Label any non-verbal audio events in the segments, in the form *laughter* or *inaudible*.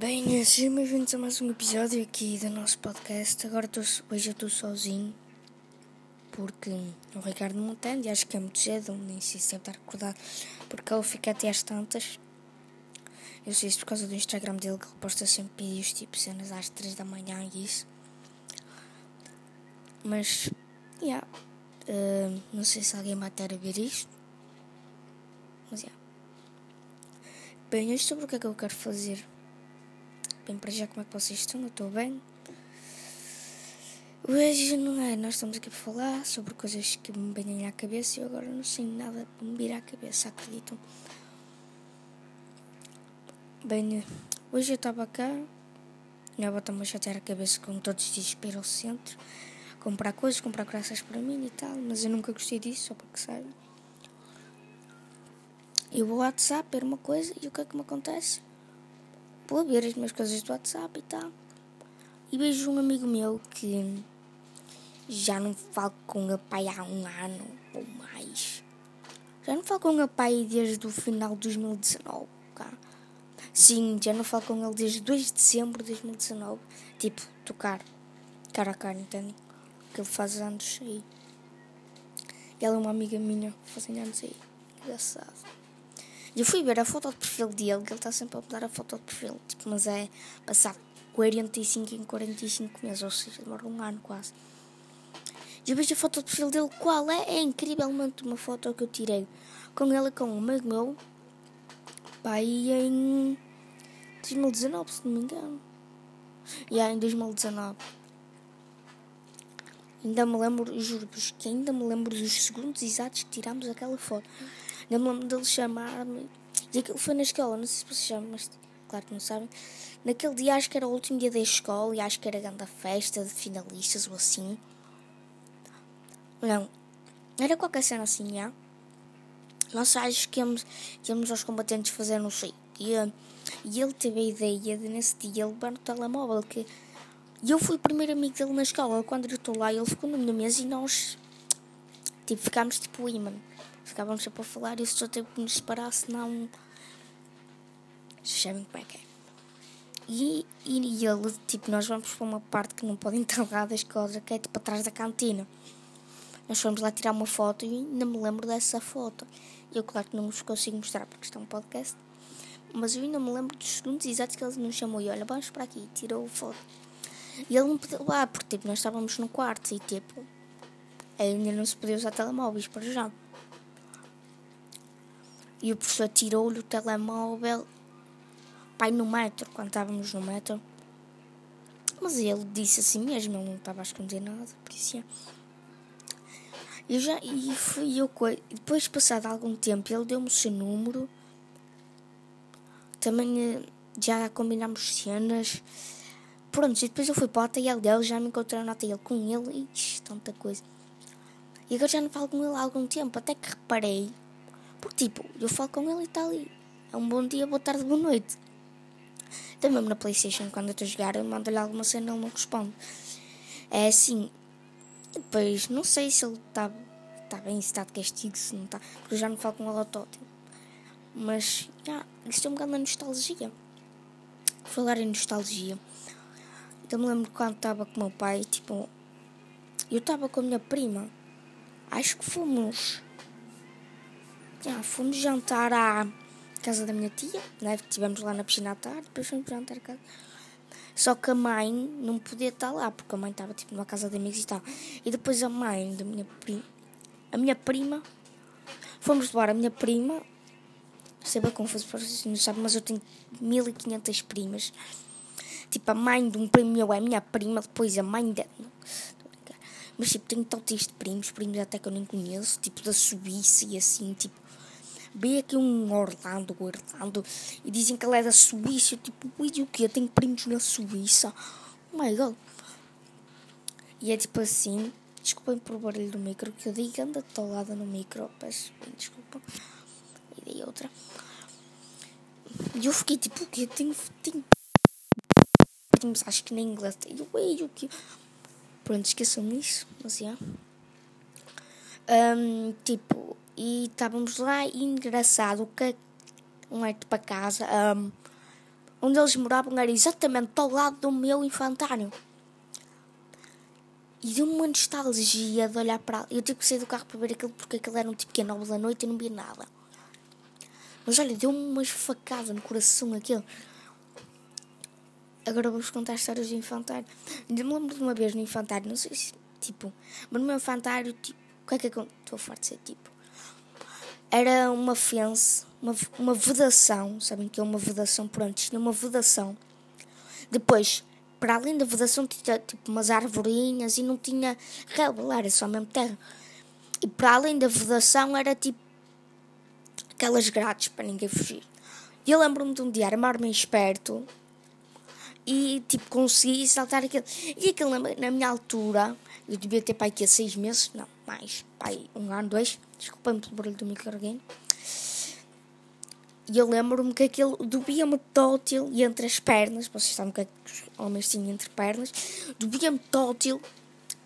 Bem, sejam bem-vindos a mais um episódio aqui do nosso podcast. Agora tô, hoje eu estou sozinho porque o Ricardo não e acho que é muito cedo, nem sei se deve estar acordado porque ele fica até às tantas. Eu sei isso por causa do Instagram dele que ele posta sempre vídeos tipo cenas às 3 da manhã e isso. Mas, yeah, uh, não sei se alguém vai ter a ver isto. Mas, yeah. Bem, hoje sobre o que é que eu quero fazer. Bem, para já como é que vocês estão? Eu estou bem. Hoje não é, nós estamos aqui para falar sobre coisas que me vêm à cabeça e eu agora não sei nada que me vir à cabeça, acreditam? Bem, hoje eu estava cá, minha avó está-me a chatear a cabeça com todos os dias para ir ao centro, comprar coisas, comprar graças para mim e tal, mas eu nunca gostei disso, só para que saibam. Eu vou ao WhatsApp, ver uma coisa e o que é que me acontece? Vou ver as minhas coisas do WhatsApp e tal. E vejo um amigo meu que já não falo com ele pai há um ano ou mais. Já não falo com ele pai desde o final de 2019, cara. Sim, já não falo com ele desde 2 de dezembro de 2019. Tipo, tocar cara a cara, entende? Que ele faz anos aí. Ela é uma amiga minha, fazem anos aí. Engraçado. Eu fui ver a foto de perfil dele, que ele está sempre a mudar a foto de perfil, tipo, mas é passar 45 em 45 meses, ou seja, demora um ano quase. Eu vejo a foto de perfil dele, qual é? É incrivelmente uma foto que eu tirei com ele com um amigo meu, pai, em 2019, se não me engano. E yeah, em 2019. Ainda me lembro, juro-vos que ainda me lembro dos segundos exatos que tirámos aquela foto. Ainda me dele chamar-me. E aquilo foi na escola, não sei se vocês sabem, mas claro que não sabem. Naquele dia acho que era o último dia da escola e acho que era grande festa de finalistas ou assim. Não, era qualquer cena assim, já. Nós acho que íamos, íamos aos combatentes fazer não sei. E, e ele teve a ideia de nesse dia ele levar o telemóvel. Que, e eu fui o primeiro amigo dele na escola. Quando eu estou lá, ele ficou na minha mesa e nós tipo, ficámos tipo imã. Ficávamos sempre a falar e só teve que nos separar, senão. Vocês sabem como é que é. E, e, ele, tipo, nós vamos para uma parte que não podem *laughs* estar lá escola, que é tipo atrás da cantina. Nós fomos lá tirar uma foto e ainda me lembro dessa foto. Eu, claro que não vos consigo mostrar porque está é um podcast. Mas eu ainda me lembro dos segundos exatos que ele nos chamou e olha, vamos para aqui, tirou a foto. E ele não pediu lá, porque tipo, nós estávamos no quarto e tipo, ainda não se podia usar telemóveis para já. E o professor tirou-lhe o telemóvel, pai, no metro, quando estávamos no metro. Mas ele disse assim mesmo, ele não estava a esconder nada, por isso é. Eu já, e fui eu, depois passado algum tempo, ele deu-me o seu número. Também eh, já combinámos cenas. Pronto, e depois eu fui para o hotel dele, já me encontrei no hotel com ele e tanta coisa. E agora já não falo com ele há algum tempo, até que reparei porque, tipo, eu falo com ele e está ali. É um bom dia, boa tarde, boa noite. Também mesmo na Playstation, quando eu estou a jogar, eu mando-lhe alguma cena e ele não responde. É assim. Depois, não sei se ele está tá bem, se está de castigo, se não está. Porque eu já não falo com ele ao. Mas, já, isto é um bocado na nostalgia. Falar em nostalgia. Eu me lembro quando estava com o meu pai, tipo. Eu estava com a minha prima. Acho que fomos já, fomos jantar à casa da minha tia, né? Estivemos lá na piscina à tarde, depois fomos jantar a casa. Só que a mãe não podia estar lá, porque a mãe estava tipo numa casa de amigos e tal. E depois a mãe da minha prima, a minha prima, fomos levar a minha prima, sei bem confuso para vocês não sabem, mas eu tenho 1500 primas. Tipo, a mãe de um primo meu é a minha prima, depois a mãe dela. Mas tipo, tenho tantos de primos, primos até que eu nem conheço, tipo da Suíça e assim, tipo Veio aqui um Orlando, Orlando, e dizem que ele é da Suíça. Eu, tipo, ui, o que? Eu tenho primos na Suíça. Oh my god. E é tipo assim. Desculpem por barulho do micro, que eu digo anda talada no micro. Peço desculpa. E dei outra. E eu fiquei tipo, o que? Tenho. tenho primos, acho que Inglaterra. Eu, ei, o que? Pronto, esqueçam isso, mas já. Um, tipo, e estávamos lá e engraçado que um é para casa, um, onde eles moravam era exatamente ao lado do meu infantário. E deu-me uma nostalgia de olhar para. Eu tive que sair do carro para ver aquilo porque aquilo era um tipo que é nove da noite e não vi nada. Mas olha, deu-me uma facada no coração aquilo. Agora vou-vos contar histórias do infantário. Ainda me lembro de uma vez no infantário, não sei se, tipo, mas no meu infantário, tipo, que é que aconteceu? Estou forte de ser tipo. Era uma fence, uma, uma vedação, sabem que é uma vedação? Pronto, tinha uma vedação. Depois, para além da vedação, tinha tipo umas arvorinhas e não tinha relva, era só mesmo terra. E para além da vedação, era tipo aquelas grades para ninguém fugir. E eu lembro-me de um dia armar-me esperto e tipo consegui saltar aquele. E aquele na, minha altura, eu devia ter pai aqui há seis meses, não, mais, pai, um ano, dois, desculpa-me pelo barulho do microorganismo. E eu lembro-me que aquilo dobia-me tótil e entre as pernas, vocês sabem o que é os homens tinham entre pernas, dobia-me tótil,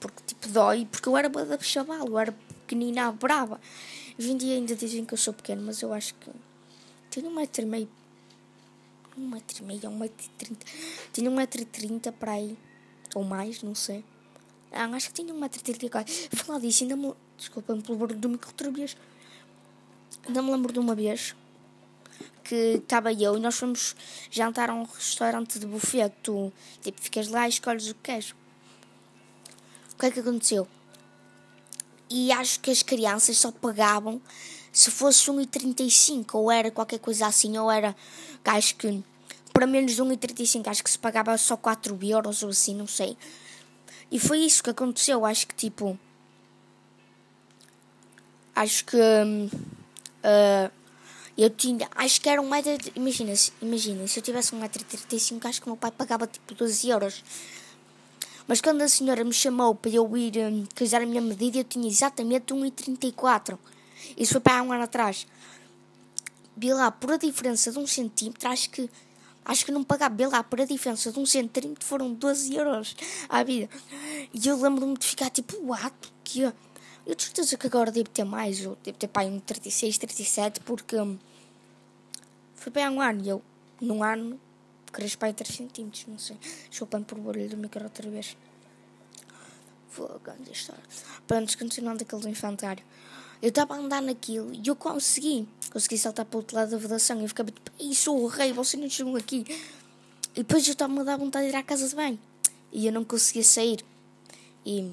porque tipo dói, porque eu era da chaval, eu era pequenina, brava. Hoje em dia ainda dizem que eu sou pequeno, mas eu acho que tenho um metro e meio um metro e meio, um metro e trinta. Tinha um metro e trinta para aí. Ou mais, não sei. Ah, acho que tinha um metro e trinta e quatro. Falar disso, ainda me... Desculpa-me pelo barulho do micro outra vez. Ainda me lembro de uma vez que estava eu e nós fomos jantar a um restaurante de buffet tu, tipo, ficas lá e escolhes o que queres. O que é que aconteceu? E acho que as crianças só pagavam se fosse 1,35 ou era qualquer coisa assim, ou era, acho que para menos de 1,35 acho que se pagava só 4 euros ou assim, não sei. E foi isso que aconteceu, acho que tipo. Acho que. Uh, eu tinha. Acho que era um metro. Imagina, imagina, se eu tivesse um metro e 35, acho que o meu pai pagava tipo 12 euros. Mas quando a senhora me chamou para eu ir um, casar a minha medida, eu tinha exatamente 1,34. Isso foi para há um ano atrás. Vi lá, por a diferença de um centímetro, acho que acho que não pagava. Vi lá, por a diferença de um centímetro, foram 12 euros à vida. E eu lembro-me de ficar tipo, what? Que eu, eu tenho certeza que agora devo ter mais, eu devo ter pai um 36, 37, porque hum, foi bem há um ano e eu, num ano, cresci para 3 centímetros, não sei. Chupando por barulho do micro outra vez. Vou grande história. Pronto, continuando aquele do infantário. Eu estava a andar naquilo e eu consegui. Consegui saltar para o outro lado da vedação. Eu ficava tipo, isso o rei, você não chegou aqui. E depois eu estava-me a dar vontade de ir à casa de banho. E eu não conseguia sair. E.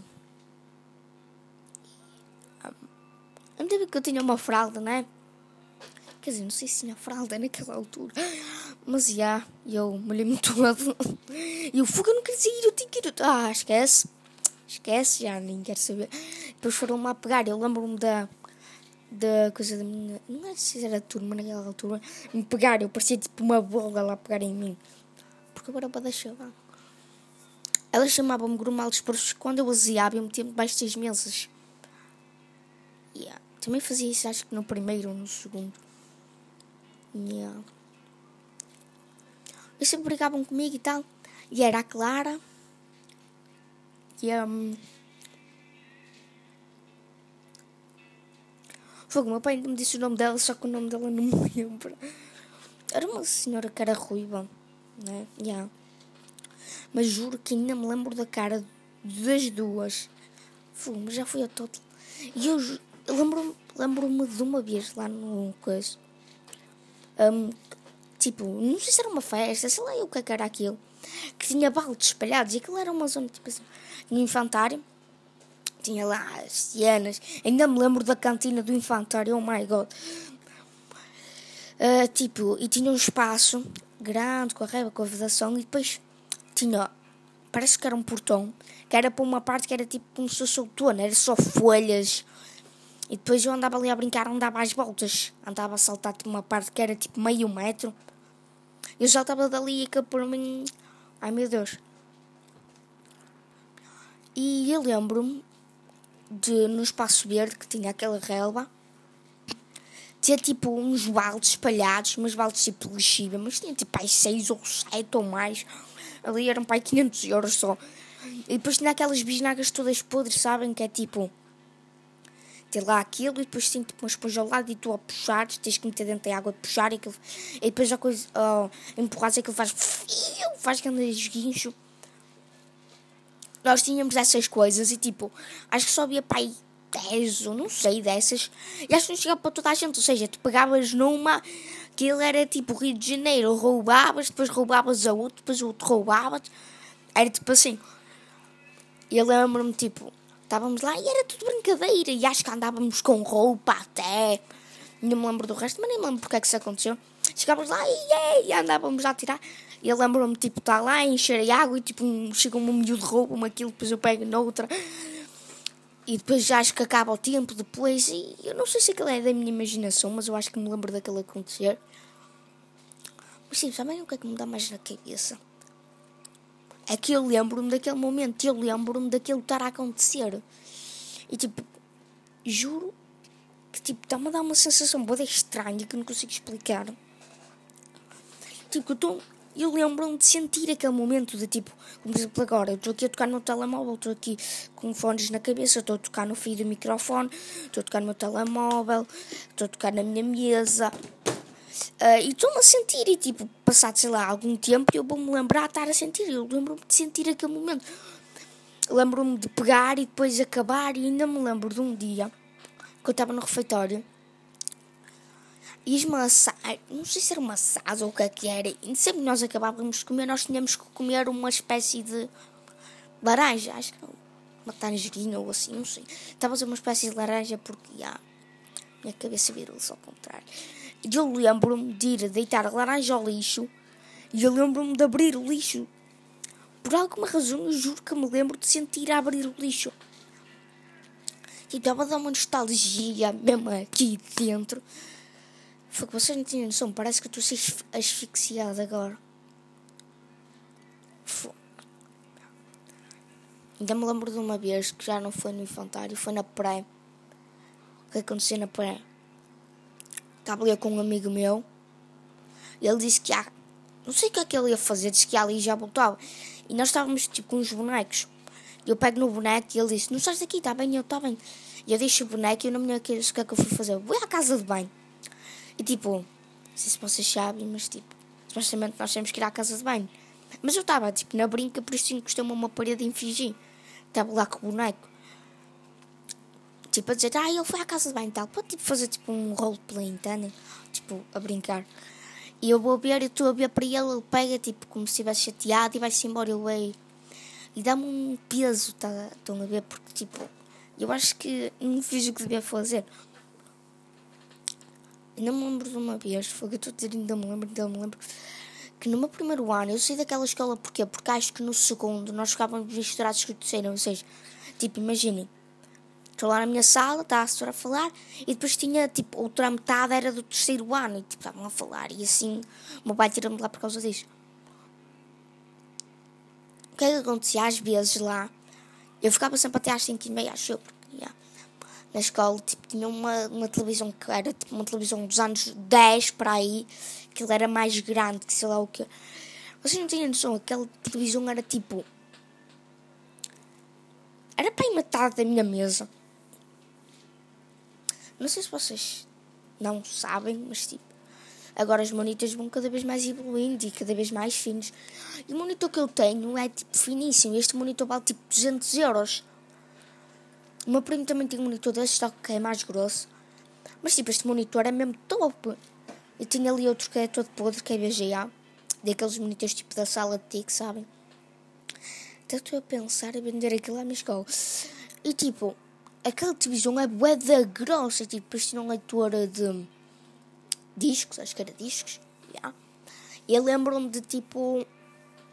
Ainda bem que eu tinha uma fralda, né? Quer dizer, não sei se tinha fralda naquela altura. Mas já, yeah, eu molhei-me todo. E o fogo eu não queria sair, eu tinha que ir. Ah, esquece. Esquece, já nem quero saber. Depois foram-me a pegar. Eu lembro-me da da coisa da minha. Não é se era turma naquela altura. Me pegar, eu parecia tipo uma bola lá a pegar em mim. Porque agora para deixar lá. Ela chamava-me grumal dos quando eu aziava eu metia-me debaixo das mesas. Yeah. Também fazia isso, acho que no primeiro ou no segundo. Yeah. Eles sempre brigavam comigo e tal. E era a Clara. E um, Fogo, meu pai me disse o nome dela, só que o nome dela não me lembro. Era uma senhora que era ruiva, né? Yeah. Mas juro que ainda me lembro da cara das duas. Fogo, mas já fui a todo. E eu, lembro-me lembro de uma vez lá no coisa. Um, tipo, não sei se era uma festa, sei lá eu o que é era aquilo. Que tinha baldes espalhados e aquilo era uma zona tipo assim. No infantário tinha lá as cenas. Ainda me lembro da cantina do infantário, oh my god. Uh, tipo, e tinha um espaço grande com a reba, com a vedação, e depois tinha, parece que era um portão, que era para uma parte que era tipo como se fosse outono, era só folhas. E depois eu andava ali a brincar, andava às voltas, andava a saltar de uma parte que era tipo meio metro. Eu saltava dali e que por mim, ai meu Deus. E eu lembro-me de, no espaço verde que tinha aquela relva. Tinha tipo uns baldes espalhados, umas baldes tipo lexívia, mas tinha tipo aí 6 ou 7 ou mais. Ali eram para 500 euros só. E depois tinha aquelas bisnagas todas podres, sabem? Que é tipo. ter lá aquilo e depois tem tipo uma esponja ao lado e tu a puxar, tens que meter dentro da água a puxar e, aquilo, e depois a coisa uh, empurras aquilo faz faz aquele esguincho. Nós tínhamos essas coisas e tipo, acho que só havia para aí 10 ou não sei dessas e acho que não chegava para toda a gente, ou seja, tu pegavas numa que ele era tipo Rio de Janeiro, roubavas, depois roubavas a outro, depois o outro roubavas, era tipo assim. E eu lembro-me tipo, estávamos lá e era tudo brincadeira. E acho que andávamos com roupa até. Não me lembro do resto, mas nem me lembro porque é que isso aconteceu. Chegávamos lá e, e andávamos a tirar. E eu lembro-me, tipo, estar tá lá a encher a água e, tipo, um, chega um miúdo rouba-me aquilo, depois eu pego noutra. E depois já acho que acaba o tempo depois. E eu não sei se aquilo é da minha imaginação, mas eu acho que me lembro daquele acontecer. Mas sim, também o que é que me dá mais na cabeça? É que eu lembro-me daquele momento, eu lembro-me daquilo estar a acontecer. E tipo, juro que tipo, está-me a dar uma sensação boa estranha que não consigo explicar. Tipo, eu, tô, eu lembro-me de sentir aquele momento de tipo, como por exemplo agora, eu estou aqui a tocar no telemóvel, estou aqui com fones na cabeça, estou a tocar no fio do microfone, estou a tocar no meu telemóvel, estou a tocar na minha mesa, Uh, e estou-me a sentir, e tipo, passado, sei lá, algum tempo, eu vou-me lembrar de estar a sentir. Eu lembro-me de sentir aquele momento. Lembro-me de pegar e depois acabar, e ainda me lembro de um dia que eu estava no refeitório e esmaçar, não sei se era uma assado ou o que é que era, e sempre nós acabávamos de comer, nós tínhamos que comer uma espécie de laranja, acho que uma tangerina ou assim, não sei. Estava a fazer uma espécie de laranja porque, já, minha cabeça virou-se ao contrário. E eu lembro-me de ir deitar a laranja ao lixo e eu lembro-me de abrir o lixo. Por alguma razão, eu juro que me lembro de sentir a abrir o lixo. E estava a dar uma nostalgia mesmo aqui dentro. Foi vocês não tinham noção, parece que eu estou a ser asfixiada agora. Foi. Ainda me lembro de uma vez que já não foi no infantário, foi na pré. O que aconteceu na pré? Estava ali com um amigo meu. Ele disse que há. Não sei o que é que ele ia fazer, disse que ali já voltava. E nós estávamos tipo com os bonecos. E eu pego no boneco e ele disse: Não estás daqui, está bem? Eu, está bem. E eu deixo o boneco e eu não me lembro o que é que eu fui fazer. Vou à casa de banho. E tipo, não sei se vocês sabem, mas tipo, supostamente nós temos que ir à casa de banho. Mas eu estava tipo na brinca, por isso encostei-me uma parede e fingi. Estava lá com o boneco. Tipo, a dizer, ah, ele foi à casa de banho e tal. Pode tipo, fazer tipo um roleplay, entendem? Tipo, a brincar. E eu vou ver, eu estou a ver para ele, ele pega tipo como se estivesse chateado e vai-se embora. Eu veio. E dá-me um peso, tá, estão a ver? Porque tipo, eu acho que não fiz o que devia fazer. Ainda me lembro de uma vez, foi o que eu estou a dizer, ainda me lembro, ainda me lembro. Que no meu primeiro ano eu saí daquela escola, porquê? Porque acho que no segundo nós ficávamos misturados o terceiro, ou seja, tipo, imaginem Estou lá na minha sala, está a senhora a falar, e depois tinha, tipo, outra metade era do terceiro ano, e, tipo, estavam a falar, e assim, o meu pai tirou-me lá por causa disso. O que é que acontecia às vezes lá? Eu ficava sempre até às 5 e meia, acho eu, porque, yeah, na escola, tipo, tinha uma, uma televisão que era, tipo, uma televisão dos anos 10 para aí, que era mais grande, que sei lá o que. Vocês não tinham noção, aquela televisão era, tipo... Era para ir metade da minha mesa. Não sei se vocês não sabem, mas tipo, agora os monitores vão cada vez mais evoluindo e cada vez mais finos. E o monitor que eu tenho é tipo finíssimo. Este monitor vale tipo 200 euros. O meu primo também tem um monitor desse, só que é mais grosso. Mas tipo, este monitor é mesmo top. Eu tinha ali outro que é todo podre, que é VGA. Daqueles monitores tipo da sala de TIC, sabem? Até estou a pensar em vender aquilo à minha escola. E tipo, aquela televisão é bué da grossa, tipo, depois tinha uma leitora de discos, acho que era discos, yeah. e eu lembro-me de, tipo,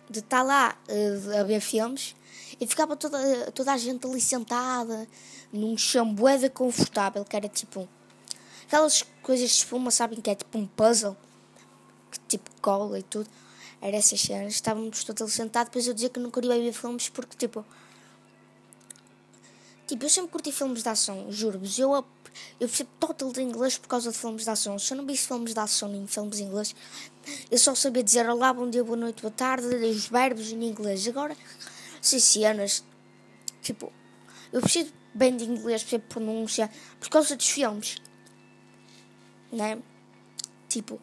de estar lá uh, a ver filmes, e ficava toda, toda a gente ali sentada, num chão bué da confortável, que era, tipo, aquelas coisas de espuma, sabem, que é, tipo, um puzzle, que, tipo, cola e tudo, era essas cenas, estávamos todos ali sentados, depois eu dizia que não queria ver filmes, porque, tipo, Tipo, eu sempre curti filmes de ação, juro-vos. Eu, eu percebo total de inglês por causa de filmes de ação. Se eu não visse filmes de ação nem filmes em inglês, eu só sabia dizer olá, bom dia, boa noite, boa tarde, os verbos em inglês. Agora, sei cenas. Tipo, eu preciso bem de inglês, percebo pronúncia, por causa dos filmes. Né? Tipo,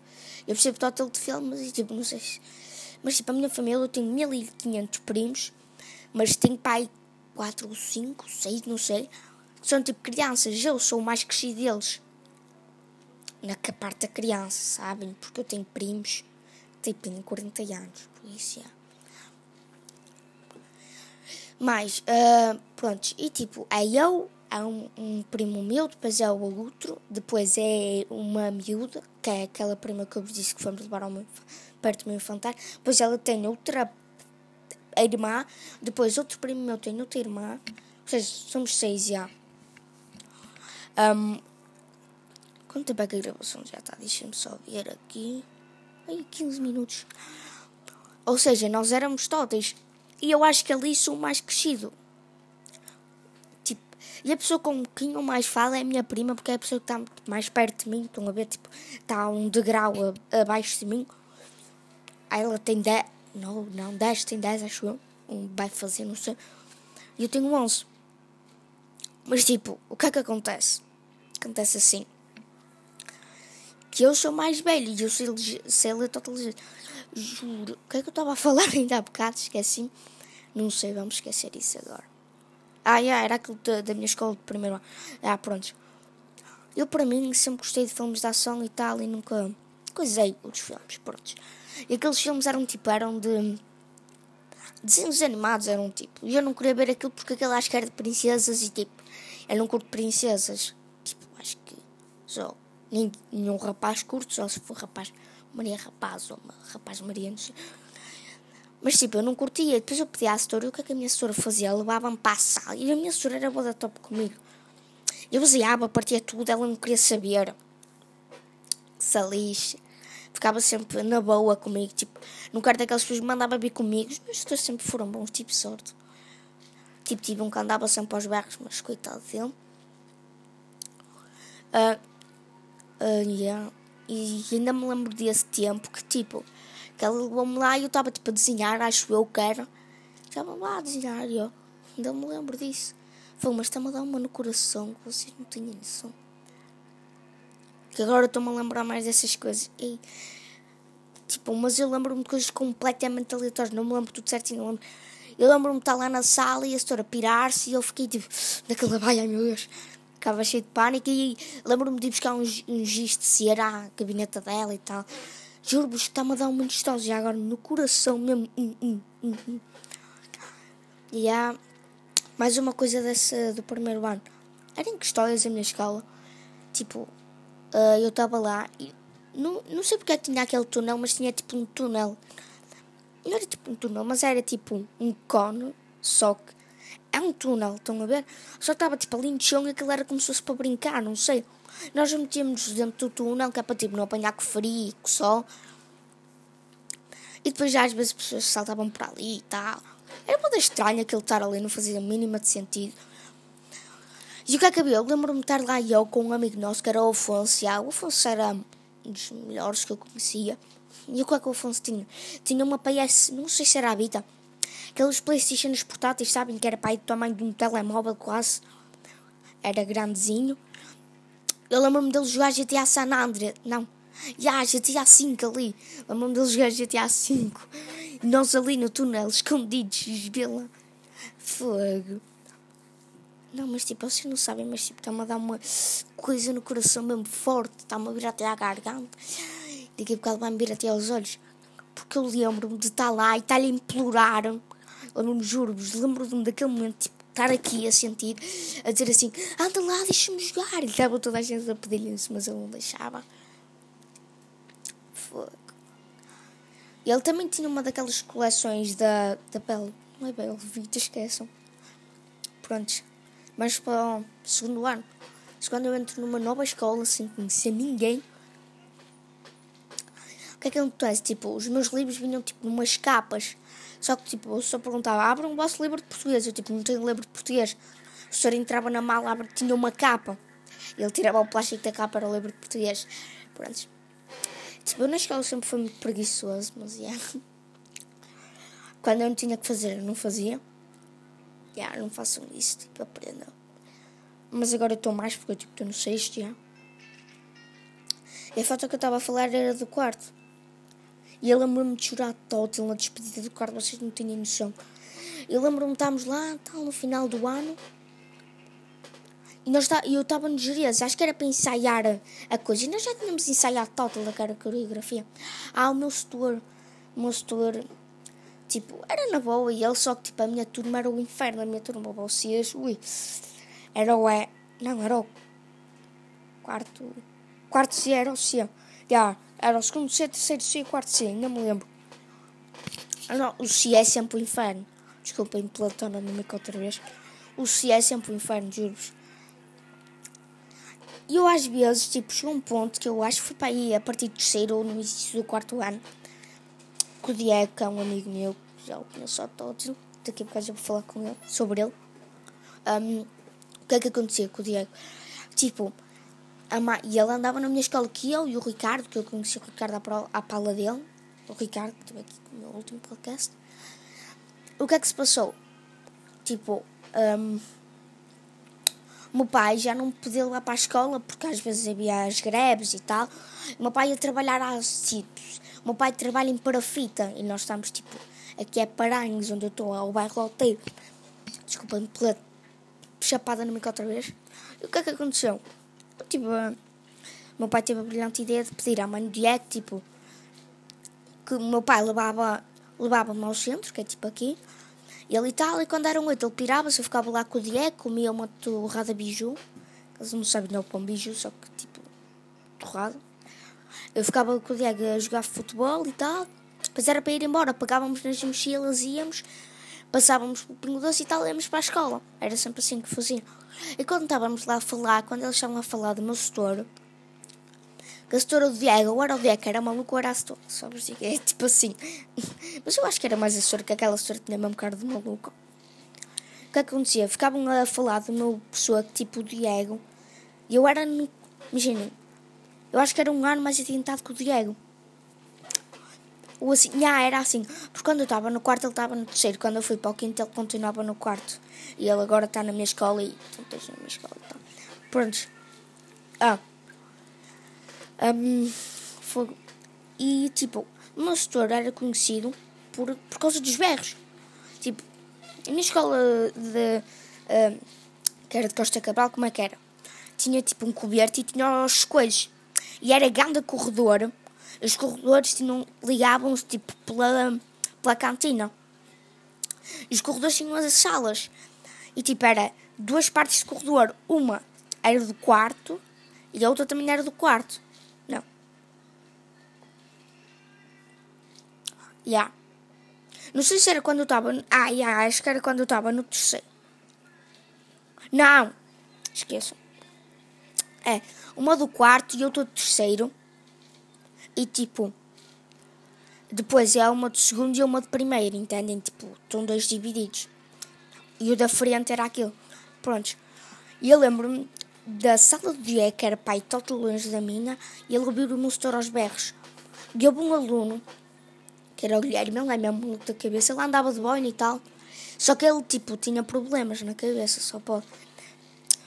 eu percebo total de filmes e tipo, não sei. Mas tipo, a minha família eu tenho 1500 primos, mas tenho pai 4 ou 5, 6, não sei. Que são tipo crianças, eu sou o mais crescido deles. Na parte da criança, sabem? Porque eu tenho primos, tipo, tenho 40 anos, por isso. Mas, uh, pronto, e tipo, é eu, é um, um, primo meu, depois é o outro, depois é uma miúda, que é aquela prima que eu vos disse que fomos levar ao meu, perto do meu infantário, depois ela tem outra irmã, depois outro primo meu tem outra irmã, ou seja, somos seis já. Um, quanto tempo é que a gravação já está? Deixa-me só ver aqui. Aí, 15 minutos. Ou seja, nós éramos todas e eu acho que ali sou mais crescido. Tipo, e a pessoa com quem eu mais falo é a minha prima, porque é a pessoa que está mais perto de mim. Estão a ver, tipo, está um degrau abaixo de mim. Ela tem 10. Não, não, 10, tem 10, acho eu. Um vai fazer, não sei. E eu tenho 11. Mas, tipo, o que é que acontece? Acontece assim. Que eu sou mais velho e eu sei, sei ler total Juro. O que é que eu estava a falar *laughs* ainda há bocado? Esqueci. Não sei, vamos esquecer isso agora. Ah, yeah, era aquilo da, da minha escola de primeiro ano. Ah, pronto. Eu, para mim, sempre gostei de filmes de ação e tal, e nunca coisei os filmes, pronto. E aqueles filmes eram tipo, eram de. Desenhos animados eram tipo. E eu não queria ver aquilo porque aquele acho que era de princesas e tipo. Eu não curto princesas. Tipo, acho que só. Nenhum rapaz curto, só se for rapaz. Maria Rapaz ou Rapaz Maria. Mas tipo, eu não curtia. Depois eu pedi à assessora, o que é que a minha assessora fazia? Levava-me para a sala. E a minha assessora era boa da top comigo. Eu baseava, partia tudo, ela não queria saber. Salixe. Ficava sempre na boa comigo. Tipo, não quero daquelas pessoas que mandavam vir comigo. Os meus assessores sempre foram bons, tipo sorte. Tipo, tive um que andava sempre aos berros, mas coitado dele. Uh, uh, yeah. E ainda me lembro desse tempo que, tipo, que ela levou-me lá e eu estava tipo a desenhar, acho eu que era. Estava lá a desenhar e eu ainda me lembro disso. Foi, mas está-me a dar uma no coração que vocês não têm noção. Que agora estou-me a lembrar mais dessas coisas. E, tipo, mas eu lembro-me de coisas completamente aleatórias. Não me lembro tudo certinho. Lembro. Eu lembro-me de estar lá na sala e a senhora pirar-se e eu fiquei tipo, naquela baia, ai meu Deus. Ficava cheio de pânico e lembro-me de ir buscar um, um giz de cera à gabineta dela e tal. Juro-vos que está-me a dar uma nostalgia agora no coração mesmo. Hum, hum, hum, hum. E há mais uma coisa dessa do primeiro ano. Era em histórias a minha escola. Tipo, uh, eu estava lá e não, não sei porque é tinha aquele túnel, mas tinha tipo um túnel. Não era tipo um túnel, mas era tipo um cone, só que é um túnel, estão a ver? Só estava tipo ali no chão e aquilo era como se fosse para brincar, não sei. Nós metíamos dentro do túnel, que é para tipo, não apanhar com frio, com sol. E depois já às vezes as pessoas saltavam por ali e tal. Era uma estranha aquele estar ali, não fazia a mínima de sentido. E o que é que havia? Eu lembro-me de estar lá eu com um amigo nosso que era o Afonso. E, ah, o Afonso era um dos melhores que eu conhecia. E o que é que o Afonso tinha? Tinha uma PS, não sei se era a Vita. Aqueles Playstations portáteis, sabem? Que era para do tamanho de um telemóvel quase. Era grandezinho. Eu lembro-me dele jogar GTA San Andreas. Não. Já, GTA 5 ali. Lembro-me dele jogar GTA 5. E nós ali no túnel, escondidos, vê-la. Fogo. Não, mas tipo, vocês não sabem, mas tipo, está-me a dar uma coisa no coração mesmo forte. Está-me a vir até à garganta. Daqui a bocado vai-me vir até aos olhos. Porque eu lembro-me de estar lá e estar-lhe a implorar. Eu não me juro-vos, lembro-me daquele momento, tipo, estar aqui a sentir, a dizer assim: anda lá, deixa-me jogar. E estava toda a gente a pedir-lhe isso, mas ele não deixava. Fogo. Ele também tinha uma daquelas coleções da, da Belle. Não é Belle Vita, esqueçam. Prontos. Mas para o segundo ano, quando eu entro numa nova escola sem conhecer ninguém, o que é que acontece? Tipo, os meus livros vinham tipo numas capas só que, tipo, eu só perguntava, abram o vosso livro de português. Eu, tipo, não tenho livro de português. O senhor entrava na mala, abre, tinha uma capa. Ele tirava o plástico da capa, era o livro de português. Pronto. Tipo, eu na escola sempre fui muito preguiçoso, mas, yeah. *laughs* Quando eu não tinha que fazer, eu não fazia. Yeah, não façam isso, tipo, aprendam. Mas agora eu estou mais porque eu tipo, estou no sexto já. E a foto que eu estava a falar era do quarto. E eu lembro-me de chorar todo na despedida do quarto, vocês não têm noção. Eu lembro-me de estarmos lá, tal, no final do ano. E nós tá, eu estava no Jerez, acho que era para ensaiar a, coisa. E nós já tínhamos ensaiado total a coreografia. Ah, o meu setor, o meu setor, tipo, era na boa e ele, só que tipo, a minha turma era o inferno. A minha turma, vocês, ui, era o E, não, era o quarto, quarto C, era o C. Já, era o segundo C, terceiro C, quarto C, ainda me lembro. Ah, não, o C é sempre o inferno. Desculpem pela tonômica outra vez. O C é sempre o inferno, juro-vos. E eu às vezes, tipo, chegou um ponto que eu acho que foi para aí a partir do terceiro ou no início do quarto ano. Que o Diego, que é um amigo meu, já o conheço a todos, daqui a bocado já vou falar com ele, sobre ele. Um, o que é que acontecia com o Diego? Tipo, e ele andava na minha escola que eu e o Ricardo, que eu conheci o Ricardo à, à pala dele. O Ricardo, que esteve aqui no meu último podcast o que é que se passou? Tipo, um, o meu pai já não podia lá para a escola porque às vezes havia as greves e tal. O meu pai ia trabalhar a sítios. O meu pai trabalha em parafita e nós estamos tipo, aqui é Paranhos, onde eu estou, ao bairro Alteiro. Desculpa-me pela chapada no mico outra vez. E o que é que aconteceu? Tipo, meu pai teve a brilhante ideia de pedir à mãe do Diego, tipo, que o meu pai levava levava-me ao centro, que é tipo aqui, e ali tal, e quando eram oito ele pirava-se, eu ficava lá com o Diego, comia uma torrada biju, eles não sabem não pão biju, só que tipo, torrada. Eu ficava com o Diego a jogar futebol e tal, depois era para ir embora, pegávamos nas mochilas, íamos, passávamos o pingo doce e tal, íamos para a escola. Era sempre assim que fazia. E quando estávamos lá a falar, quando eles estavam a falar do meu setor, que a setora do Diego, ou era o Diego era maluco, ou era a setora. Só por si, é tipo assim. *laughs* Mas eu acho que era mais a setora, que aquela setora tinha mesmo cara de maluco. O que acontecia? Ficavam a falar de uma pessoa tipo o Diego. E eu era no. Imaginem, eu acho que era um ano mais adiantado que o Diego. Ou assim, já era assim. Porque quando eu estava no quarto, ele estava no terceiro. Quando eu fui para o quinto, ele continuava no quarto. E ele agora está na minha escola e. Então, na minha escola. Então. Ah. Um, foi, e tipo, o meu setor era conhecido por, por causa dos berros. Tipo, a minha escola de. Um, que era de Costa Cabral, como é que era? Tinha tipo um coberto e tinha os coelhos. E era grande corredor. Os corredores tinham, ligavam-se tipo pela, pela cantina. E os corredores tinham as salas. E tipo, era duas partes de corredor. Uma era do quarto e a outra também era do quarto. Yeah. Não sei se era quando eu estava. Ah, yeah, acho que era quando eu estava no terceiro. Não! Esqueçam. É, uma do quarto e outra do terceiro. E tipo. Depois é uma do segundo e uma do primeiro, entendem? Tipo, estão dois divididos. E o da frente era aquilo. Prontos. E eu lembro-me da sala do dia, que era pai todo longe da minha, e ele ouviu o setor aos berros. E houve um aluno que era o Guilherme, ele é mesmo maluco da cabeça, ele andava de boina e tal. Só que ele, tipo, tinha problemas na cabeça, só pode.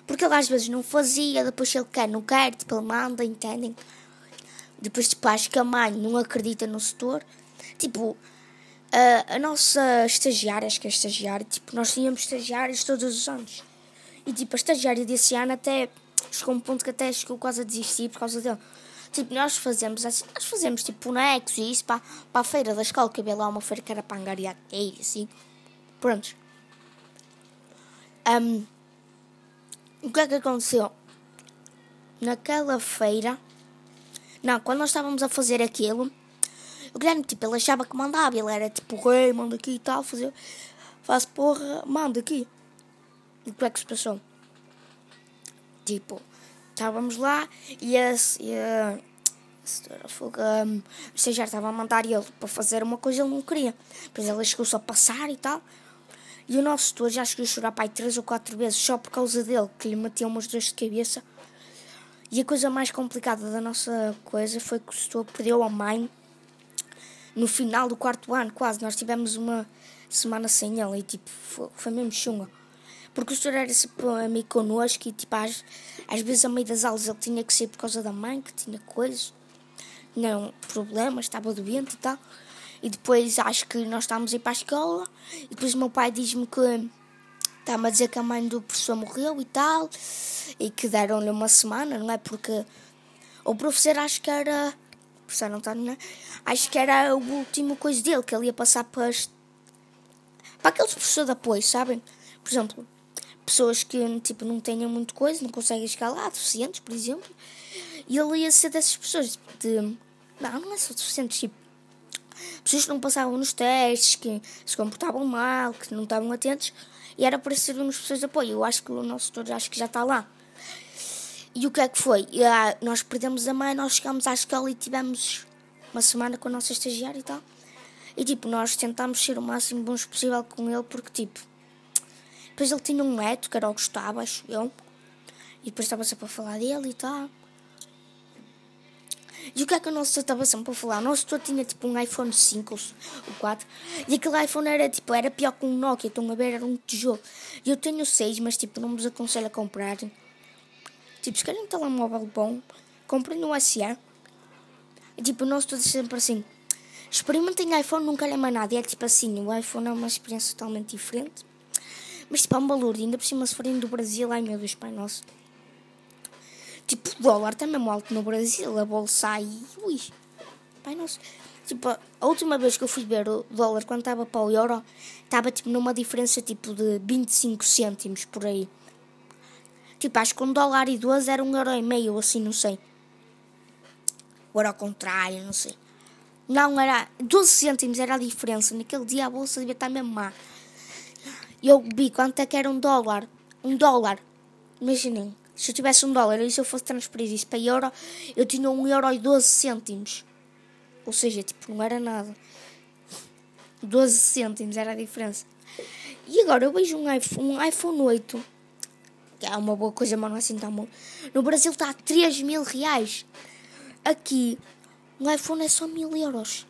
Porque ele às vezes não fazia, depois ele quer, não quer, tipo, ele manda, entendem? Depois, tipo, acho que a mãe não acredita no setor. Tipo, a, a nossa estagiária, acho que é estagiária, tipo, nós tínhamos estagiários todos os anos. E, tipo, a estagiária desse ano até chegou um ponto que até chegou quase a desistir por causa dele. Tipo, nós fazemos assim, nós fazemos tipo bonecos e isso para, para a feira da escola, que havia lá uma feira que era para angariar e assim. Prontos. Um, o que é que aconteceu? Naquela feira, não, quando nós estávamos a fazer aquilo, o Guilherme, tipo, ele achava que mandava, ele era tipo, rei, manda aqui e tal, fazer, faz porra, manda aqui. E o que é que se passou? Tipo, estávamos lá e a, e a, a Fuga, um, o estagiário estava a mandar ele para fazer uma coisa ele não queria. Depois ela chegou só a passar e tal. E o nosso setor já chegou a chorar pai três ou quatro vezes só por causa dele, que lhe meteu umas dores de cabeça. E a coisa mais complicada da nossa coisa foi que o setor perdeu a mãe no final do quarto ano, quase. Nós tivemos uma semana sem ele e tipo, foi, foi mesmo chunga. Porque o senhor era sempre amigo connosco e, tipo, às, às vezes, a meio das aulas, ele tinha que sair por causa da mãe, que tinha coisas, não problemas, estava doente e tal. E depois acho que nós estávamos a ir para a escola. E depois o meu pai diz-me que estava a dizer que a mãe do professor morreu e tal. E que deram-lhe uma semana, não é? Porque o professor acho que era. O professor não está, não é? Acho que era o último coisa dele, que ele ia passar para, as, para aqueles professores de apoio, sabem? Por exemplo, pessoas que tipo, não tenham muito coisa, não conseguem lá, deficientes, por exemplo. E ele ia ser dessas pessoas. De, não, não é só deficientes, tipo pessoas que não passavam nos testes, que se comportavam mal, que não estavam atentos, e era para sermos pessoas de apoio. Eu acho que o nosso tutor acho que já está lá. E o que é que foi? Ah, nós perdemos a mãe, nós chegámos à escola e tivemos uma semana com a nossa estagiária e tal. E tipo, nós tentámos ser o máximo bons possível com ele, porque tipo, depois ele tinha um neto, que era o Gustavo, acho eu, e depois estava sempre a falar dele e tal. E o que é que o nosso estava sempre falar? O nosso tutor tinha tipo um iPhone 5 ou 4 e aquele iPhone era tipo, era pior que um Nokia, estão a ver, era um tijolo. E eu tenho 6, mas tipo, não vos aconselho a comprar. Tipo, se querem um telemóvel bom, comprem no SA. E tipo, o nosso tutor sempre assim, experimentem iPhone, nunca lhe mais nada. E é tipo assim, o iPhone é uma experiência totalmente diferente. Mas tipo, é um valor, ainda por cima se forem do Brasil, ai meu Deus, pai nosso. Tipo, o dólar está mesmo alto no Brasil, a bolsa aí, ui, pai nosso. Tipo, a última vez que eu fui ver o dólar, quando estava para o euro, estava tipo numa diferença tipo de 25 cêntimos por aí. Tipo, acho que um dólar e duas era um euro e meio, assim, não sei. Ou era ao contrário, não sei. Não, era 12 cêntimos era a diferença. Naquele dia a bolsa devia estar mesmo má. Eu vi quanto é que era um dólar. Um dólar. Imaginem, se eu tivesse um dólar e se eu fosse transferir isso para euro, eu tinha um euro e 12 cêntimos. Ou seja, tipo, não era nada. 12 cêntimos era a diferença. E agora eu vejo um iPhone, um iPhone 8, que é uma boa coisa, mas não é assim tão bom. No Brasil está a 3 mil reais. Aqui, um iPhone é só mil euros.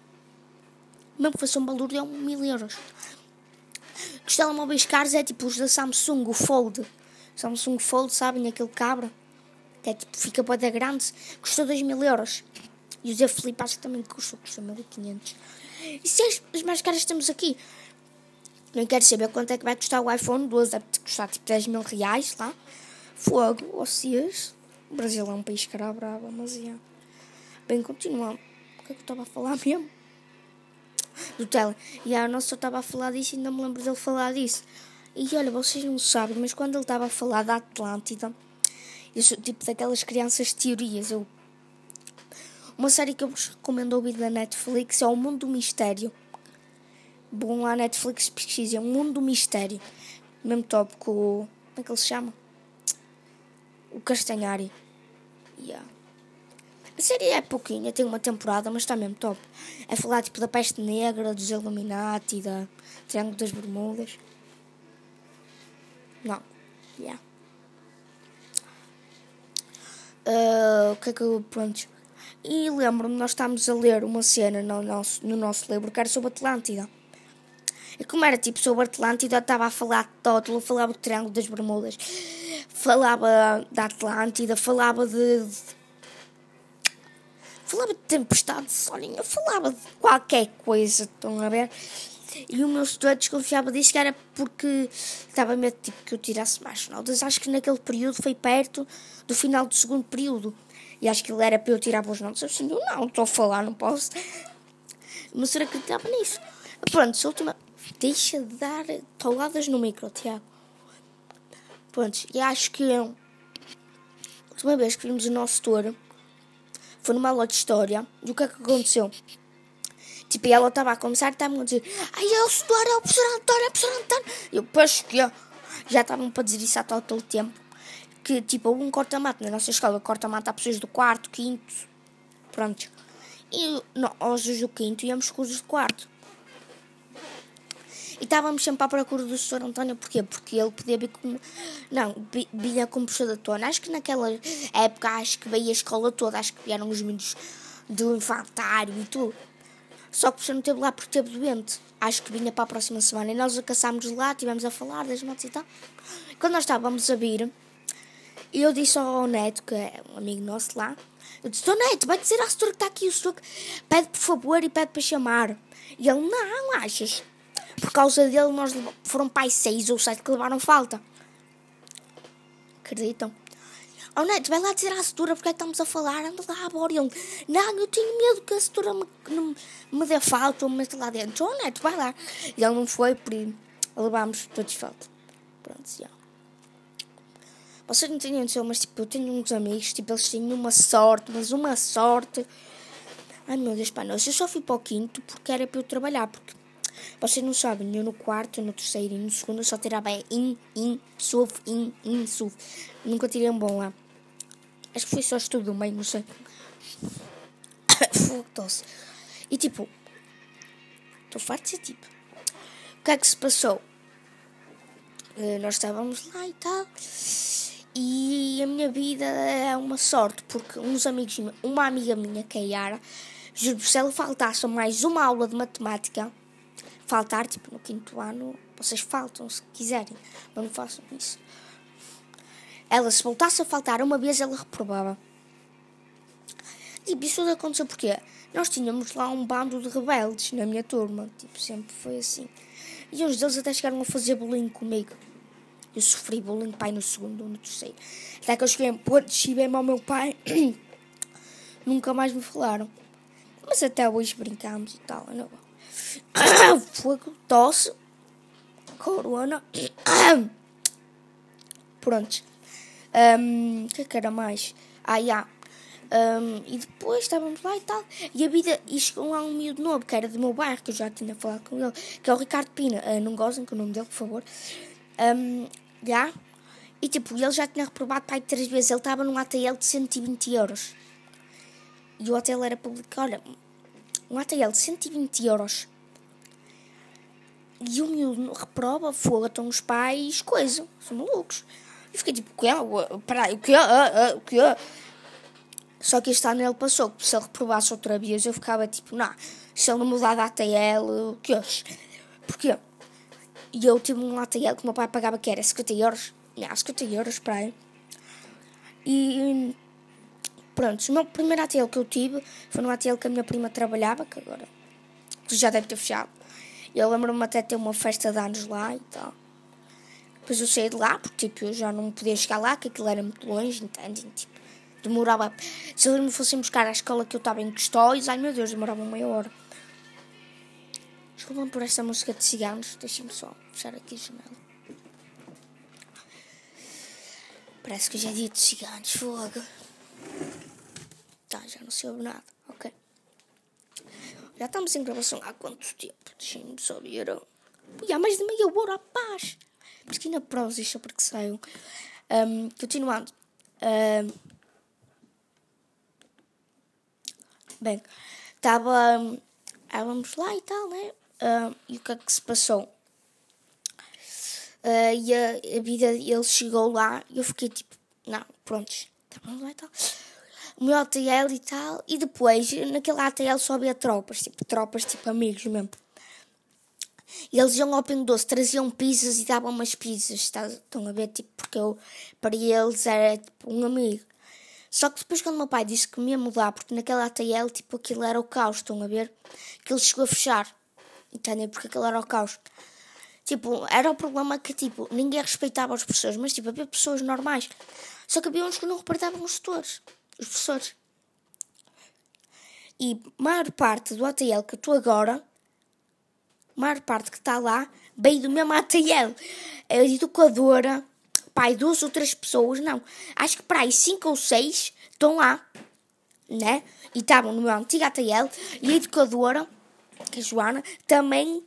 Mesmo que fosse um valor de 1 mil euros. Os telemóveis caros é tipo os da Samsung, o Fold. Samsung Fold, sabem, aquele cabra, que é, tipo, fica para grande, custou 2 mil euros. E o Zé Felipe acho que também custou, custou 1500. E se as, as mais caras temos aqui? Não quero saber quanto é que vai custar o iPhone 12, deve custar tipo 10 mil reais lá. Fogo, vocês. O Brasil é um país cara brava, mas é. Bem, continuando. O que é que eu estava a falar *laughs* mesmo? Do tele. E a nossa estava a falar disso e ainda me lembro dele falar disso. E olha, vocês não sabem, mas quando ele estava a falar da Atlântida, eu sou tipo daquelas crianças teorias. Eu... Uma série que eu vos recomendo ouvir da Netflix é O Mundo do Mistério. Bom, lá Netflix pesquisa, O Mundo do Mistério. Mesmo top com o. Como é que ele se chama? O Castanhari. Yeah. A série é pouquinha, tem uma temporada, mas está mesmo top. É falar tipo da peste negra, dos Illuminati, da Triângulo das Bermudas. Não. Yeah. Uh, o que é que eu. Pronto. E lembro-me, nós estávamos a ler uma cena no nosso, no nosso livro que era sobre Atlântida. E como era tipo sobre Atlântida, eu estava a falar de Tótulo, falava do Triângulo das Bermudas, falava da Atlântida, falava de. de falava de tempestade de falava de qualquer coisa, estão a ver? E o meu estudante desconfiava disso que era porque estava medo tipo, que eu tirasse mais notas. Acho que naquele período foi perto do final do segundo período. E acho que ele era para eu tirar boas notas. Eu assim, não, estou a falar, não posso. Mas eu acreditava nisso. Pronto, se última. Deixa de dar touladas no micro, Tiago. Pronto, e acho que a última vez que vimos o nosso tour foi numa aula de história. E o que é que aconteceu? Tipo, e ela estava a começar e estava a dizer: Ai, é o setor, é o professor António, é o professor António. Eu, pois que já estavam para dizer isso há todo o tempo. Que tipo, um corta-mato na nossa escola. Corta-mato há pessoas do quarto, quinto. Pronto. E nós, os do quinto, íamos com os do quarto. E estávamos sempre à procura do Sr. António, porquê? Porque ele podia vir como. Não, vinha como professor da tona. Acho que naquela época, acho que veio a escola toda, acho que vieram os meninos do infantário e tudo. Só que o não esteve lá porque esteve doente. Acho que vinha para a próxima semana. E nós acassámos lá, estivemos a falar das motos e tal. Quando nós estávamos a vir, eu disse ao Neto, que é um amigo nosso lá, eu disse, Neto, vai dizer à setora que está aqui o senhor, pede por favor e pede para chamar. E ele, não, achas? Por causa dele, nós foram pai seis ou sete que levaram falta. Acreditam? Oh Neto, vai lá dizer à setora porque é que estamos a falar, anda lá, bora. Ele, não, eu tenho medo que a setora me, me, dê falta ou me meta lá dentro. Oh Neto, vai lá. E ele não foi, por levámos todos falta. Pronto, já. Vocês não têm noção, mas tipo, eu tenho uns amigos, tipo, eles têm uma sorte, mas uma sorte. Ai meu Deus, pá, nossa, eu só fui para o quinto porque era para eu trabalhar, porque vocês não sabem, eu no quarto, no terceiro e no segundo eu só tirava in, in, suf, in, in, suf. Nunca tirei um bom lá. Acho que foi só estudo meio, não sei. *coughs* Fogo, tosse. E tipo, estou farto de ser tipo. O que é que se passou? Uh, nós estávamos lá e tal. E a minha vida é uma sorte, porque uns amigos, uma amiga minha, que é a Yara, juro se ela faltasse mais uma aula de matemática, faltar, tipo, no quinto ano, vocês faltam se quiserem, mas não façam isso. Ela, se voltasse a faltar uma vez, ela reprovava. Tipo, isso aconteceu porque nós tínhamos lá um bando de rebeldes na minha turma, tipo, sempre foi assim. E uns deles até chegaram a fazer bullying comigo. Eu sofri bullying pai no segundo ou no terceiro. Até que eu cheguei ponto de mesmo ao meu pai. *coughs* Nunca mais me falaram. Mas até hoje brincámos e tal. Não. *coughs* Fogo, tosse, corona. *coughs* Pronto. Um, que, é que era mais? Ah, já. Um, e depois estávamos lá e tal. E a vida. E chegou lá um miúdo novo, que era do meu bairro, que eu já tinha falado com ele, que é o Ricardo Pina. Uh, não gozem com o nome dele, por favor. Um, já. E tipo, ele já tinha reprovado pai três vezes. Ele estava num ATL de 120 euros. E o ATL era público. Olha, um ATL de 120 euros. E o miúdo reprova, fogo, estão os pais, coisa, são malucos. E fiquei tipo, o que é? Peraí, o que é? O que é? Só que este ano ele passou, se ele reprovasse outra vez, eu ficava tipo, não, se ele não mudar da ATL, o que é? Porquê? E eu tive um ATL que o meu pai pagava que era 50 euros. Não, 50 euros para aí. E pronto, o meu primeiro ATL que eu tive foi no ATL que a minha prima trabalhava, que agora já deve ter fechado. Eu lembro-me até de ter uma festa de anos lá e tal. Depois eu saí de lá, porque tipo, eu já não podia chegar lá, que aquilo era muito longe, entendem? Tipo, demorava. Se eles me fossem buscar à escola que eu estava em Custóis, ai meu Deus, demorava meia hora. Desculpem por esta música de ciganos, deixem-me só fechar aqui a janela. Parece que já é dia de ciganos, fogo. Tá, já não se ouve nada, ok. Já estamos em gravação há quanto tempo? Deixem-me só ver. Há mais de meia hora, paz. Mas que na prosa, deixa para que saiam. Um, continuando. Um, bem, estava. Estávamos lá e tal, né? Uh, e o que é que se passou? Uh, e a, a, vida, ele chegou lá e eu fiquei tipo, não, prontos, estávamos lá e tal. O meu ATL e tal, e depois, naquele ATL só havia tropas, tipo, tropas, tipo, amigos mesmo. E eles iam ao Pingo Doce, traziam pizzas e davam umas pizzas, tá, estão a ver? Tipo, porque eu, para eles era tipo um amigo. Só que depois, quando o meu pai disse que me ia mudar, porque naquela ATL, tipo, aquilo era o caos, estão a ver? Que ele chegou a fechar, entendem? Porque aquilo era o caos. Tipo, era o problema que, tipo, ninguém respeitava as pessoas, mas, tipo, havia pessoas normais. Só que havia uns que não respeitavam os tutores, os professores. E maior parte do ATL que eu estou agora maior parte que está lá veio do mesmo ATL. A educadora, pai, duas ou três pessoas, não. Acho que para aí cinco ou seis estão lá, né? E estavam no meu antigo ATL. E a educadora, que é a Joana, também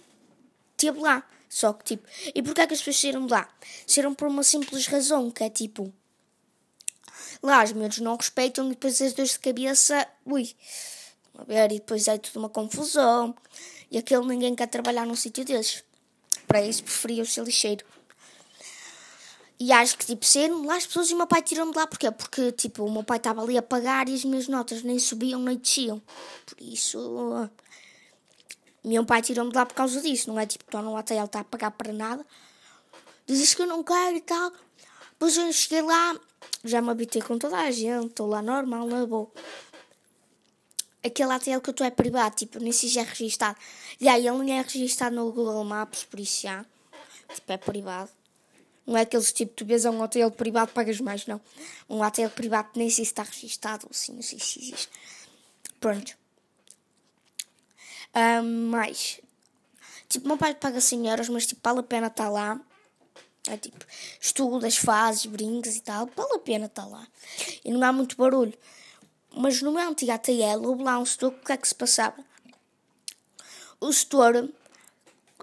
esteve lá. Só que tipo, e porquê é que as pessoas saíram de lá? Saíram por uma simples razão, que é tipo, lá os miúdos não respeitam e depois as dores de cabeça, ui, a ver, e depois é tudo uma confusão. E aquele ninguém quer trabalhar num sítio desses. Para isso preferia o ser lixeiro. E acho que, tipo, saíram lá as pessoas e o meu pai tirou-me de lá. Porquê? Porque, tipo, o meu pai estava ali a pagar e as minhas notas nem subiam nem desciam. Por isso, Meu pai tirou-me de lá por causa disso, não é tipo, estou no hotel, está a pagar para nada. Dizes que eu não quero e tal. Depois eu cheguei lá, já me habitei com toda a gente, estou lá normal, na boa. Aquele hotel que eu estou é privado, tipo, nem se é registado. E aí ele nem é registado no Google Maps, por isso já. Tipo, é privado. Não é aqueles tipo, tu vês a um hotel privado, pagas mais, não. Um hotel privado nem sei se está registado ou assim, não sei se existe. Pronto. Um, mais. Tipo, meu pai paga 100 euros, mas tipo, vale a pena estar lá. É tipo, estudas, fazes, brincas e tal, vale a pena estar lá. E não há muito barulho. Mas no meu antigo lá um setor, o que é que se passava? O setor,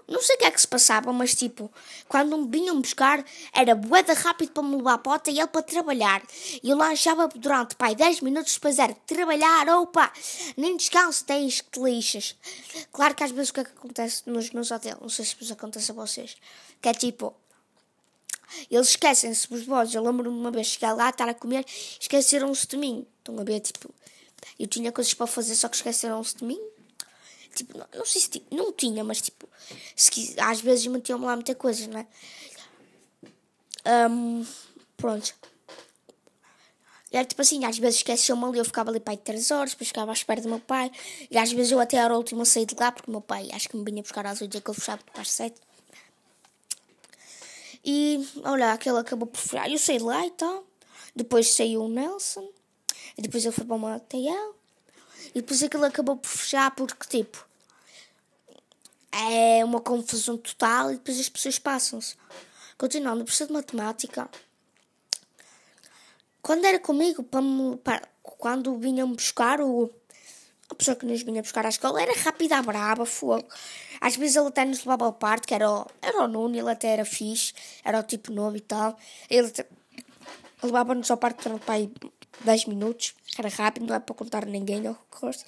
não sei o que é que se passava, mas tipo, quando me vinham buscar, era boeda rápido para me levar para o ATL para trabalhar. E eu lanchava durante, pai, 10 minutos, depois era trabalhar, opa, nem descanso, tens que te lixas. Claro que às vezes o que é que acontece nos meus hotéis, não sei se isso acontece a vocês, que é tipo, eles esquecem-se dos vozes. Eu lembro-me uma vez chegar lá, estar a comer, esqueceram-se de mim. Estão a ver, tipo, eu tinha coisas para fazer, só que esqueceram-se de mim. Tipo, não, não sei se não tinha, mas tipo, se, às vezes metiam-me lá muita coisas, não é? Um, pronto. Era tipo assim, às vezes esqueciam-me ali, eu ficava ali para aí 3 horas, depois ficava à espera do meu pai. E às vezes eu até era a última a sair de lá, porque o meu pai acho que me vinha buscar às 8 e que ele fechava para as 7. E olha, aquele acabou por furar. Eu saí de lá e tal. Depois saiu o Nelson. E depois ele foi para uma TL. E depois aquilo acabou por fechar porque, tipo, é uma confusão total e depois as pessoas passam-se. Continuando, professor de matemática. Quando era comigo, para me, para, quando vinham buscar o. A pessoa que nos vinha buscar à escola era rápida, brava, fogo. Às vezes ele até nos levava ao parte, que era o, era o Nuno, ele até era fixe, era o tipo novo e tal. Ele levava-nos ao parque durante pai 10 minutos, era rápido, não é para contar a ninguém, não gosto.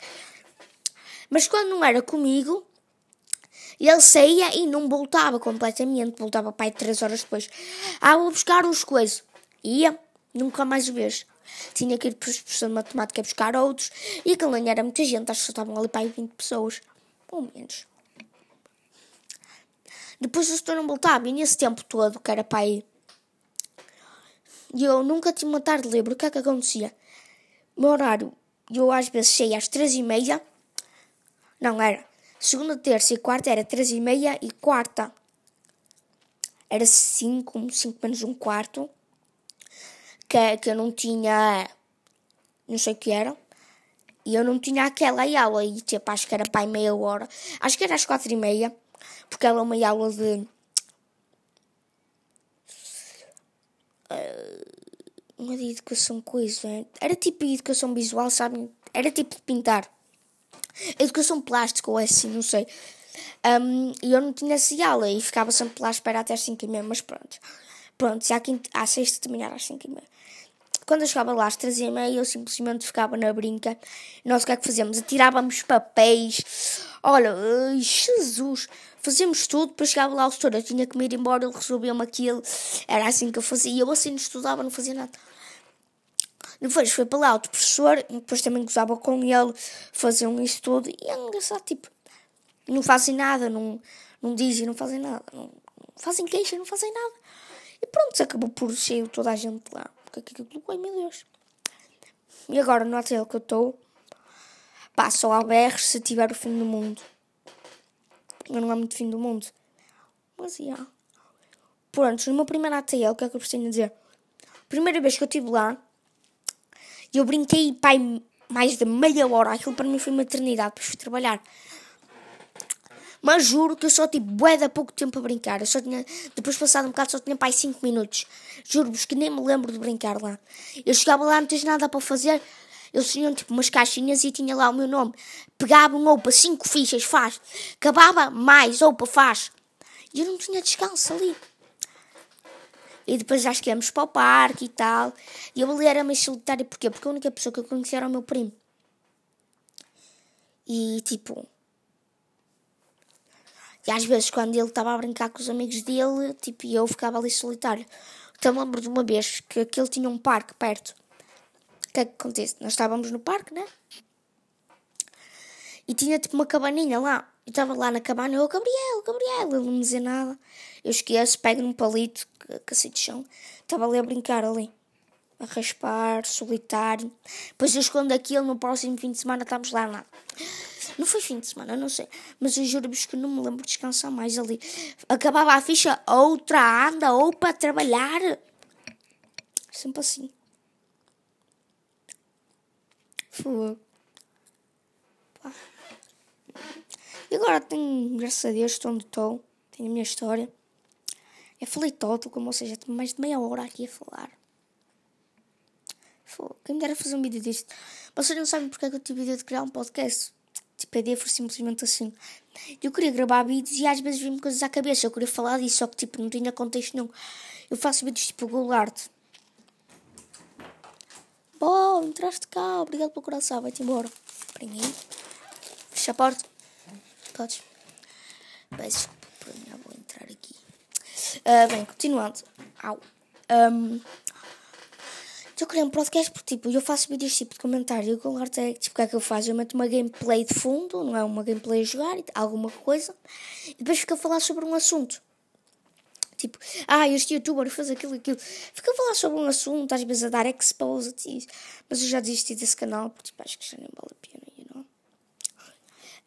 Mas quando não era comigo, ele saía e não voltava completamente, voltava pai 3 horas depois. Ah, vou buscar uns coisas. Ia, nunca mais o vejo. Tinha que ir para o professor de matemática buscar outros, e aquilo nem era muita gente, acho que só estavam ali para aí 20 pessoas, ou menos. Depois o setor não voltava e nesse tempo todo, que era para aí, eu nunca tinha uma tarde livre. O que é que acontecia? O meu horário, eu às vezes saía às três e meia. Não, era segunda, terça e quarta era três e meia e quarta era cinco, cinco menos um quarto. Que, que eu não tinha, não sei o que era. E eu não tinha aquela aula. E tipo, acho que era para meia hora. Acho que era às quatro e meia porque ela é uma aula de. uma de educação coisa. Era tipo educação visual, sabem? Era tipo de pintar. Educação plástica ou assim, não sei. Um, e eu não tinha essa aula e ficava sempre lá a esperar até às 5 e meia, mas pronto. Pronto, já quinta, à sexta terminar às 5 e meia. Quando eu chegava lá às 3 e meia, eu simplesmente ficava na brinca. Nós o que é que fazíamos? Atirávamos papéis. Olha, Jesus! Fazíamos tudo, depois chegava lá o setor, eu tinha que me ir embora, ele resolveu-me aquilo. Era assim que eu fazia. Eu assim não estudava, não fazia nada. Depois foi para lá outro professor, depois também gozava com ele, faziam isso tudo. E é engraçado, tipo, não fazem nada, não, não dizem, não fazem nada. Não, não fazem queixa, não fazem nada. E pronto, acabou por cheio toda a gente lá. Porque aquilo, ai meu Deus. E agora no hotel que eu estou, passo ao BR se tiver o fim do mundo mas não é muito fim do mundo. Mas, já. Pronto, no meu primeiro ATL, o que é que eu preciso dizer? Primeira vez que eu estive lá, eu brinquei, pai, mais de meia hora. Aquilo para mim foi uma eternidade, depois fui trabalhar. Mas juro que eu só tive bué de pouco tempo a brincar. Eu só tinha, depois passado um bocado, só tinha pai 5 minutos. Juro-vos que nem me lembro de brincar lá. Eu chegava lá, não tinha nada para fazer. Eles tinham tipo umas caixinhas e tinha lá o meu nome. Pegavam opa, cinco fichas, faz. Acabava, mais, opa, faz. E eu não tinha descanso ali. E depois acho que íamos para o parque e tal. E eu ali era mais solitário. Porquê? Porque a única pessoa que eu conhecia era o meu primo. E tipo. E às vezes quando ele estava a brincar com os amigos dele, tipo, eu ficava ali solitário. Então lembro de uma vez que aquele tinha um parque perto. Que é que acontece? Nós estávamos no parque, né? E tinha tipo uma cabaninha lá. Eu estava lá na cabana, eu, Gabriel, Gabriel, ele não me dizia nada. Eu esqueço, pego num palito, cacete de chão. Estava ali a brincar ali. A raspar, solitário. Depois eu escondo aquilo, no próximo fim de semana estamos lá nada. Não foi fim de semana, não sei. Mas eu juro-vos que não me lembro de descansar mais ali. Acabava a ficha, outra anda, ou para trabalhar. Sempre assim. Fogo. E agora tenho, graças a Deus, estou onde estou. Tenho a minha história. Eu falei todo, como ou seja, tenho mais de meia hora aqui a falar. Fogo. Quem me dera fazer um vídeo disto. Vocês não sabem porque é que eu tive a ideia de criar um podcast. Tipo, a ideia foi simplesmente assim. Eu queria gravar vídeos e às vezes vim coisas à cabeça. Eu queria falar disso, só que tipo, não tinha contexto nenhum. Eu faço vídeos tipo Google Art. Bom, entraste cá, obrigado pelo coração, vai-te embora. Prenhei. Fecha a porta. Podes. Peço desculpa, vou entrar aqui. Uh, bem, continuando. Au. Um, eu queria um podcast porque tipo, eu faço vídeos tipo de comentário. com o é tipo, o que é que eu faço? Eu meto uma gameplay de fundo, não é uma gameplay a jogar, alguma coisa, e depois fico a falar sobre um assunto. Tipo, ah, este youtuber fez aquilo aquilo. Fica a falar sobre um assunto, às vezes a dar expose, mas eu já desisti desse canal porque tipo, acho que já nem vale a pena.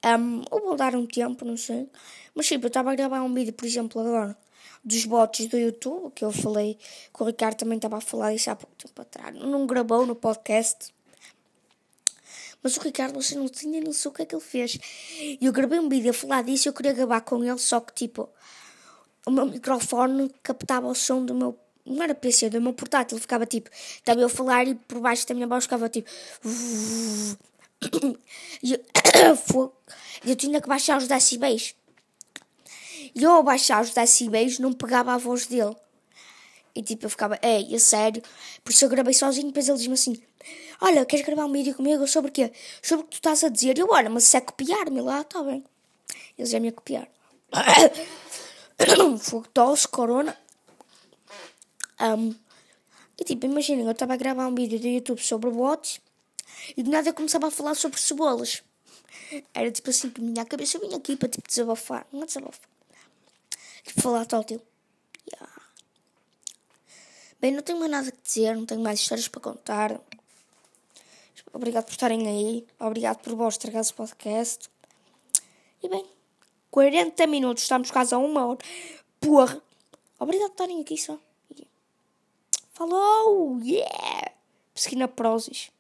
Um, ou vou dar um tempo, não sei. Mas tipo, eu estava a gravar um vídeo, por exemplo, agora, dos bots do YouTube, que eu falei, que o Ricardo também estava a falar isso há pouco tempo atrás. Não gravou no podcast. Mas o Ricardo, você não tinha noção o que é que ele fez. E eu gravei um vídeo a falar disso eu queria gravar com ele, só que tipo, o meu microfone captava o som do meu. Não era PC, do meu portátil. Ficava tipo, estava eu a falar e por baixo da minha voz ficava tipo. *coughs* E eu, *coughs* eu tinha que baixar os decibéis. E eu, ao baixar os decibéis, não pegava a voz dele. E tipo, eu ficava, ei, é sério. Por isso eu gravei sozinho. Depois ele diz-me assim: Olha, queres gravar um vídeo comigo sobre o quê? Sobre o que tu estás a dizer. E eu, olha, mas se é copiar-me lá, está bem. Eles já me a copiar. *coughs* Fogo, tosse, corona. Um, e tipo, imaginem, eu estava a gravar um vídeo do YouTube sobre bots e do nada eu começava a falar sobre cebolas. Era tipo assim, que minha cabeça vinha aqui para tipo desabafar. Não é desabafar. Tipo, falar tipo. Yeah. Bem, não tenho mais nada a dizer, não tenho mais histórias para contar. Obrigado por estarem aí. Obrigado por vos estragar esse podcast. E bem, 40 minutos, estamos quase a uma hora. Porra! Obrigado por estarem aqui só. Falou! Yeah! Pesquina Prozis.